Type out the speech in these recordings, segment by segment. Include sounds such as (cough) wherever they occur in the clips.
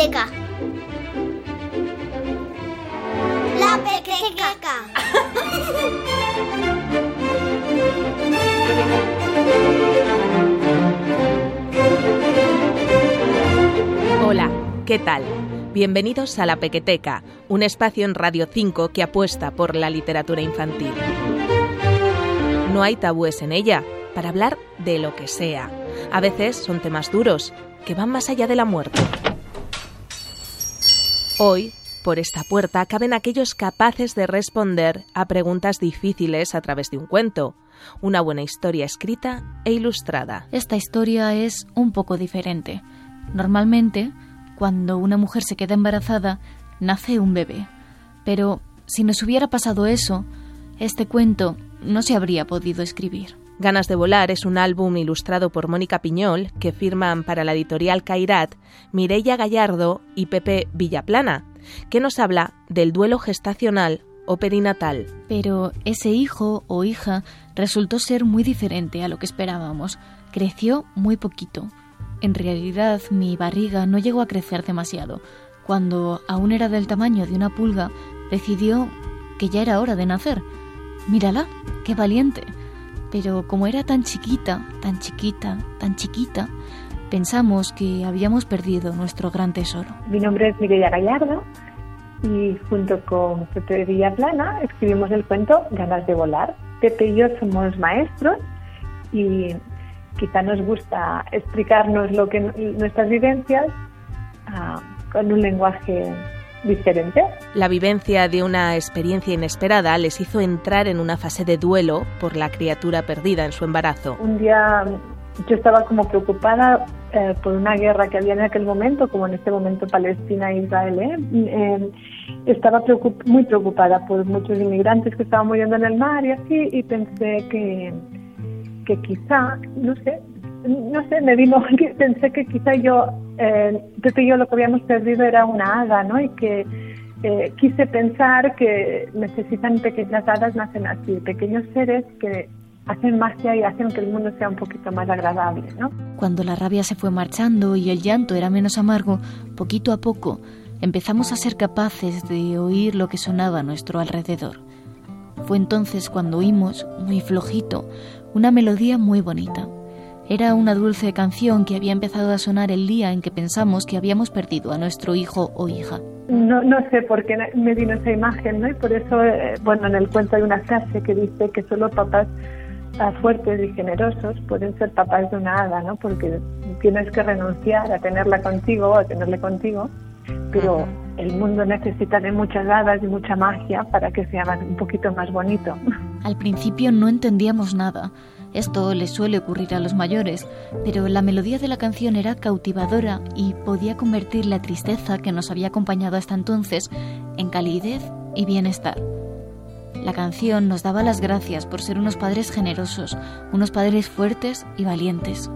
La pequeteca. Hola, ¿qué tal? Bienvenidos a La Pequeteca, un espacio en Radio 5 que apuesta por la literatura infantil. No hay tabúes en ella, para hablar de lo que sea. A veces son temas duros, que van más allá de la muerte. Hoy, por esta puerta caben aquellos capaces de responder a preguntas difíciles a través de un cuento, una buena historia escrita e ilustrada. Esta historia es un poco diferente. Normalmente, cuando una mujer se queda embarazada, nace un bebé. Pero si nos hubiera pasado eso, este cuento no se habría podido escribir. Ganas de volar es un álbum ilustrado por Mónica Piñol que firman para la editorial Cairat Mireia Gallardo y Pepe Villaplana, que nos habla del duelo gestacional o perinatal. Pero ese hijo o hija resultó ser muy diferente a lo que esperábamos. Creció muy poquito. En realidad mi barriga no llegó a crecer demasiado. Cuando aún era del tamaño de una pulga, decidió que ya era hora de nacer. Mírala, qué valiente pero como era tan chiquita, tan chiquita, tan chiquita, pensamos que habíamos perdido nuestro gran tesoro. Mi nombre es Mireia Gallardo y junto con Pepe Villaplana escribimos el cuento Ganas de volar. Pepe y yo somos maestros y quizá nos gusta explicarnos lo que nuestras vivencias ah, con un lenguaje diferente. La vivencia de una experiencia inesperada les hizo entrar en una fase de duelo por la criatura perdida en su embarazo. Un día yo estaba como preocupada eh, por una guerra que había en aquel momento, como en este momento Palestina e Israel. ¿eh? Eh, estaba muy preocupada por muchos inmigrantes que estaban muriendo en el mar y así, y pensé que, que quizá, no sé, no sé, me vino, (laughs) pensé que quizá yo, eh, Pepe y yo lo que habíamos perdido era una hada, ¿no? Y que eh, quise pensar que necesitan pequeñas hadas, nacen así, pequeños seres que hacen magia y hacen que el mundo sea un poquito más agradable, ¿no? Cuando la rabia se fue marchando y el llanto era menos amargo, poquito a poco empezamos a ser capaces de oír lo que sonaba a nuestro alrededor. Fue entonces cuando oímos, muy flojito, una melodía muy bonita era una dulce canción que había empezado a sonar el día en que pensamos que habíamos perdido a nuestro hijo o hija. No, no sé por qué me vino esa imagen, ¿no? Y por eso, eh, bueno, en el cuento hay una frase que dice que solo papás ah, fuertes y generosos pueden ser papás de una hada, ¿no? Porque tienes que renunciar a tenerla contigo o a tenerle contigo, pero el mundo necesita de muchas hadas y mucha magia para que sea un poquito más bonito. Al principio no entendíamos nada esto les suele ocurrir a los mayores, pero la melodía de la canción era cautivadora y podía convertir la tristeza que nos había acompañado hasta entonces en calidez y bienestar. La canción nos daba las gracias por ser unos padres generosos, unos padres fuertes y valientes.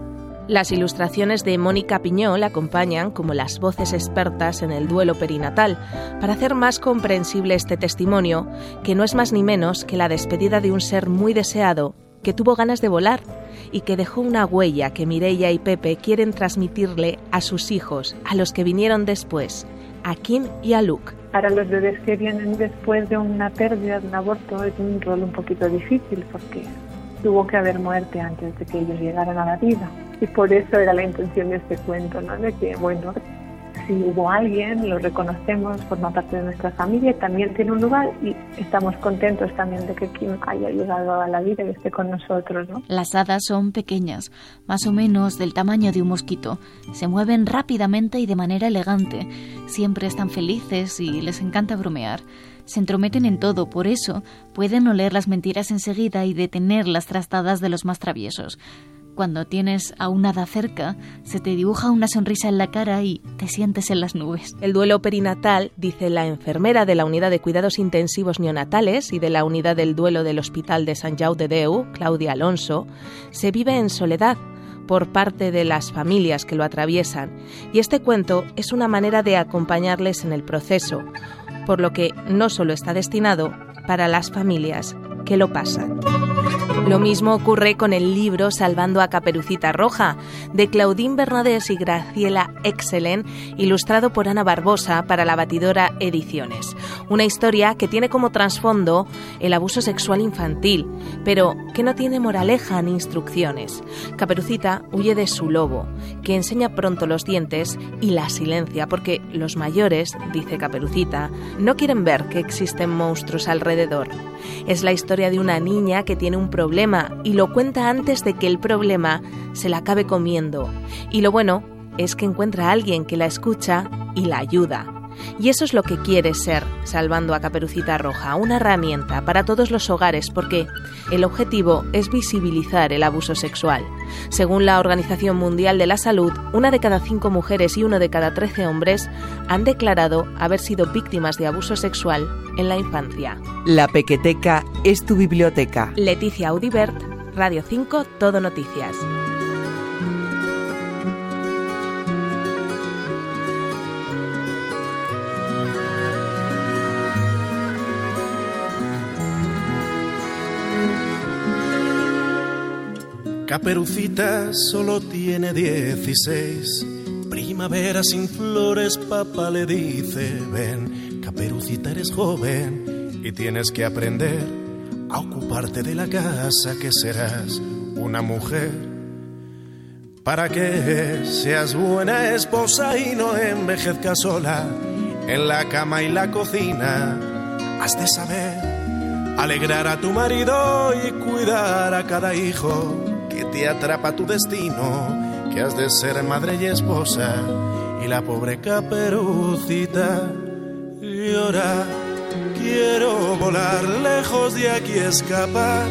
Las ilustraciones de Mónica Piñol acompañan como las voces expertas en el duelo perinatal para hacer más comprensible este testimonio, que no es más ni menos que la despedida de un ser muy deseado que tuvo ganas de volar y que dejó una huella que Mireia y Pepe quieren transmitirle a sus hijos, a los que vinieron después, a Kim y a Luke. Para los bebés que vienen después de una pérdida, de un aborto, es un rol un poquito difícil porque tuvo que haber muerte antes de que ellos llegaran a la vida. Y por eso era la intención de este cuento, ¿no? De que, bueno, si hubo alguien, lo reconocemos, forma parte de nuestra familia también tiene un lugar y estamos contentos también de que Kim haya llegado a la vida y esté con nosotros. ¿no? Las hadas son pequeñas, más o menos del tamaño de un mosquito. Se mueven rápidamente y de manera elegante. Siempre están felices y les encanta bromear. Se entrometen en todo, por eso pueden oler las mentiras enseguida y detener las trastadas de los más traviesos. Cuando tienes a un hada cerca, se te dibuja una sonrisa en la cara y te sientes en las nubes. El duelo perinatal, dice la enfermera de la unidad de cuidados intensivos neonatales y de la unidad del duelo del Hospital de San Jau de Deu, Claudia Alonso, se vive en soledad por parte de las familias que lo atraviesan y este cuento es una manera de acompañarles en el proceso, por lo que no solo está destinado para las familias que lo pasan. Lo mismo ocurre con el libro Salvando a Caperucita Roja, de Claudine Bernadés y Graciela Excelen, ilustrado por Ana Barbosa para la Batidora Ediciones. Una historia que tiene como trasfondo el abuso sexual infantil, pero que no tiene moraleja ni instrucciones. Caperucita huye de su lobo, que enseña pronto los dientes y la silencia, porque los mayores, dice Caperucita, no quieren ver que existen monstruos alrededor. Es la historia de una niña que tiene un problema y lo cuenta antes de que el problema se la acabe comiendo. Y lo bueno es que encuentra a alguien que la escucha y la ayuda. Y eso es lo que quiere ser, salvando a Caperucita Roja, una herramienta para todos los hogares porque el objetivo es visibilizar el abuso sexual. Según la Organización Mundial de la Salud, una de cada cinco mujeres y uno de cada trece hombres han declarado haber sido víctimas de abuso sexual en la infancia. La Pequeteca es tu biblioteca. Leticia Audibert, Radio 5, Todo Noticias. Caperucita solo tiene 16. Primavera sin flores, papá le dice, ven, Caperucita eres joven y tienes que aprender a ocuparte de la casa que serás una mujer. Para que seas buena esposa y no envejezcas sola en la cama y la cocina, has de saber alegrar a tu marido y cuidar a cada hijo te atrapa tu destino, que has de ser madre y esposa, y la pobre caperucita llora. Quiero volar lejos de aquí, escapar.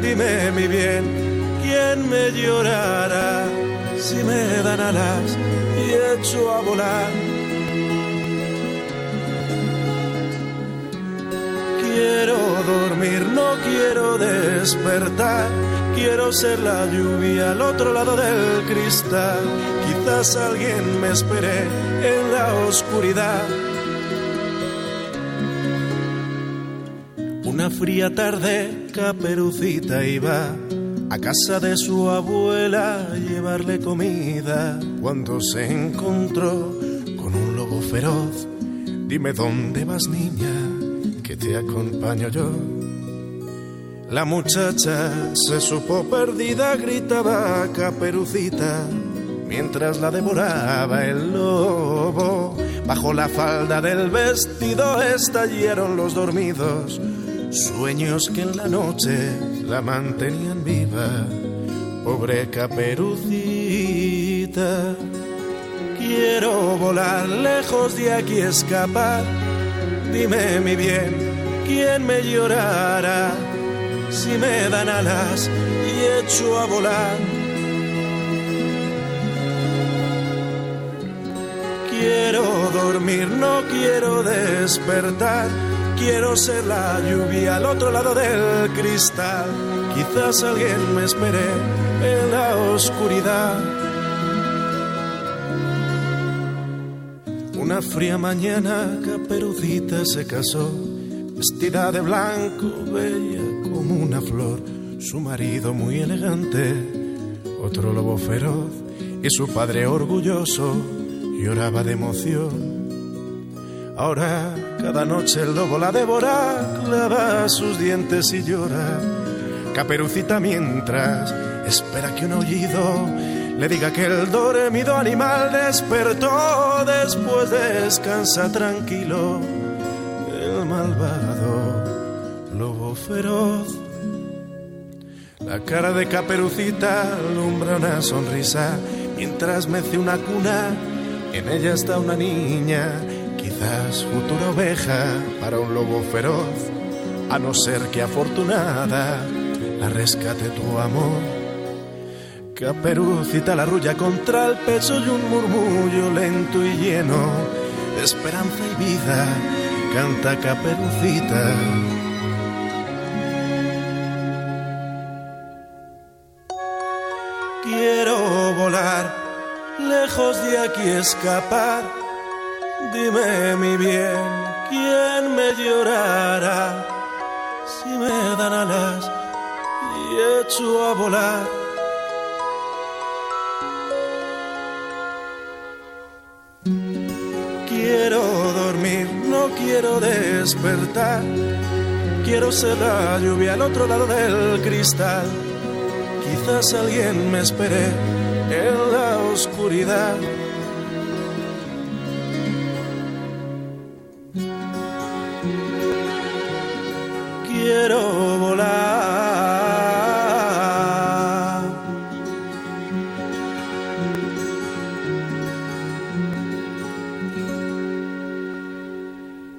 Dime mi bien, ¿quién me llorará si me dan alas y echo a volar? Quiero dormir, no quiero despertar Quiero ser la lluvia al otro lado del cristal. Quizás alguien me espere en la oscuridad. Una fría tarde, caperucita iba a casa de su abuela a llevarle comida. Cuando se encontró con un lobo feroz, dime dónde vas niña, que te acompaño yo. La muchacha se supo perdida, gritaba caperucita, mientras la devoraba el lobo. Bajo la falda del vestido estallaron los dormidos, sueños que en la noche la mantenían viva. Pobre caperucita, quiero volar lejos de aquí, escapar. Dime mi bien, ¿quién me llorará? Si me dan alas y echo a volar. Quiero dormir, no quiero despertar. Quiero ser la lluvia al otro lado del cristal. Quizás alguien me espere en la oscuridad. Una fría mañana, Caperucita se casó, vestida de blanco, bella como una flor, su marido muy elegante, otro lobo feroz y su padre orgulloso lloraba de emoción. Ahora cada noche el lobo la devora, clava sus dientes y llora. Caperucita mientras espera que un aullido le diga que el dormido animal despertó, después descansa tranquilo malvado lobo feroz. La cara de caperucita alumbra una sonrisa mientras mece una cuna. En ella está una niña, quizás futura oveja para un lobo feroz. A no ser que afortunada la rescate tu amor. Caperucita la rulla contra el pecho y un murmullo lento y lleno de esperanza y vida canta Caperucita. Quiero volar lejos de aquí escapar. Dime mi bien, ¿quién me llorará si me dan alas y echo a volar. Quiero despertar. Quiero ser la lluvia al otro lado del cristal. Quizás alguien me espere en la oscuridad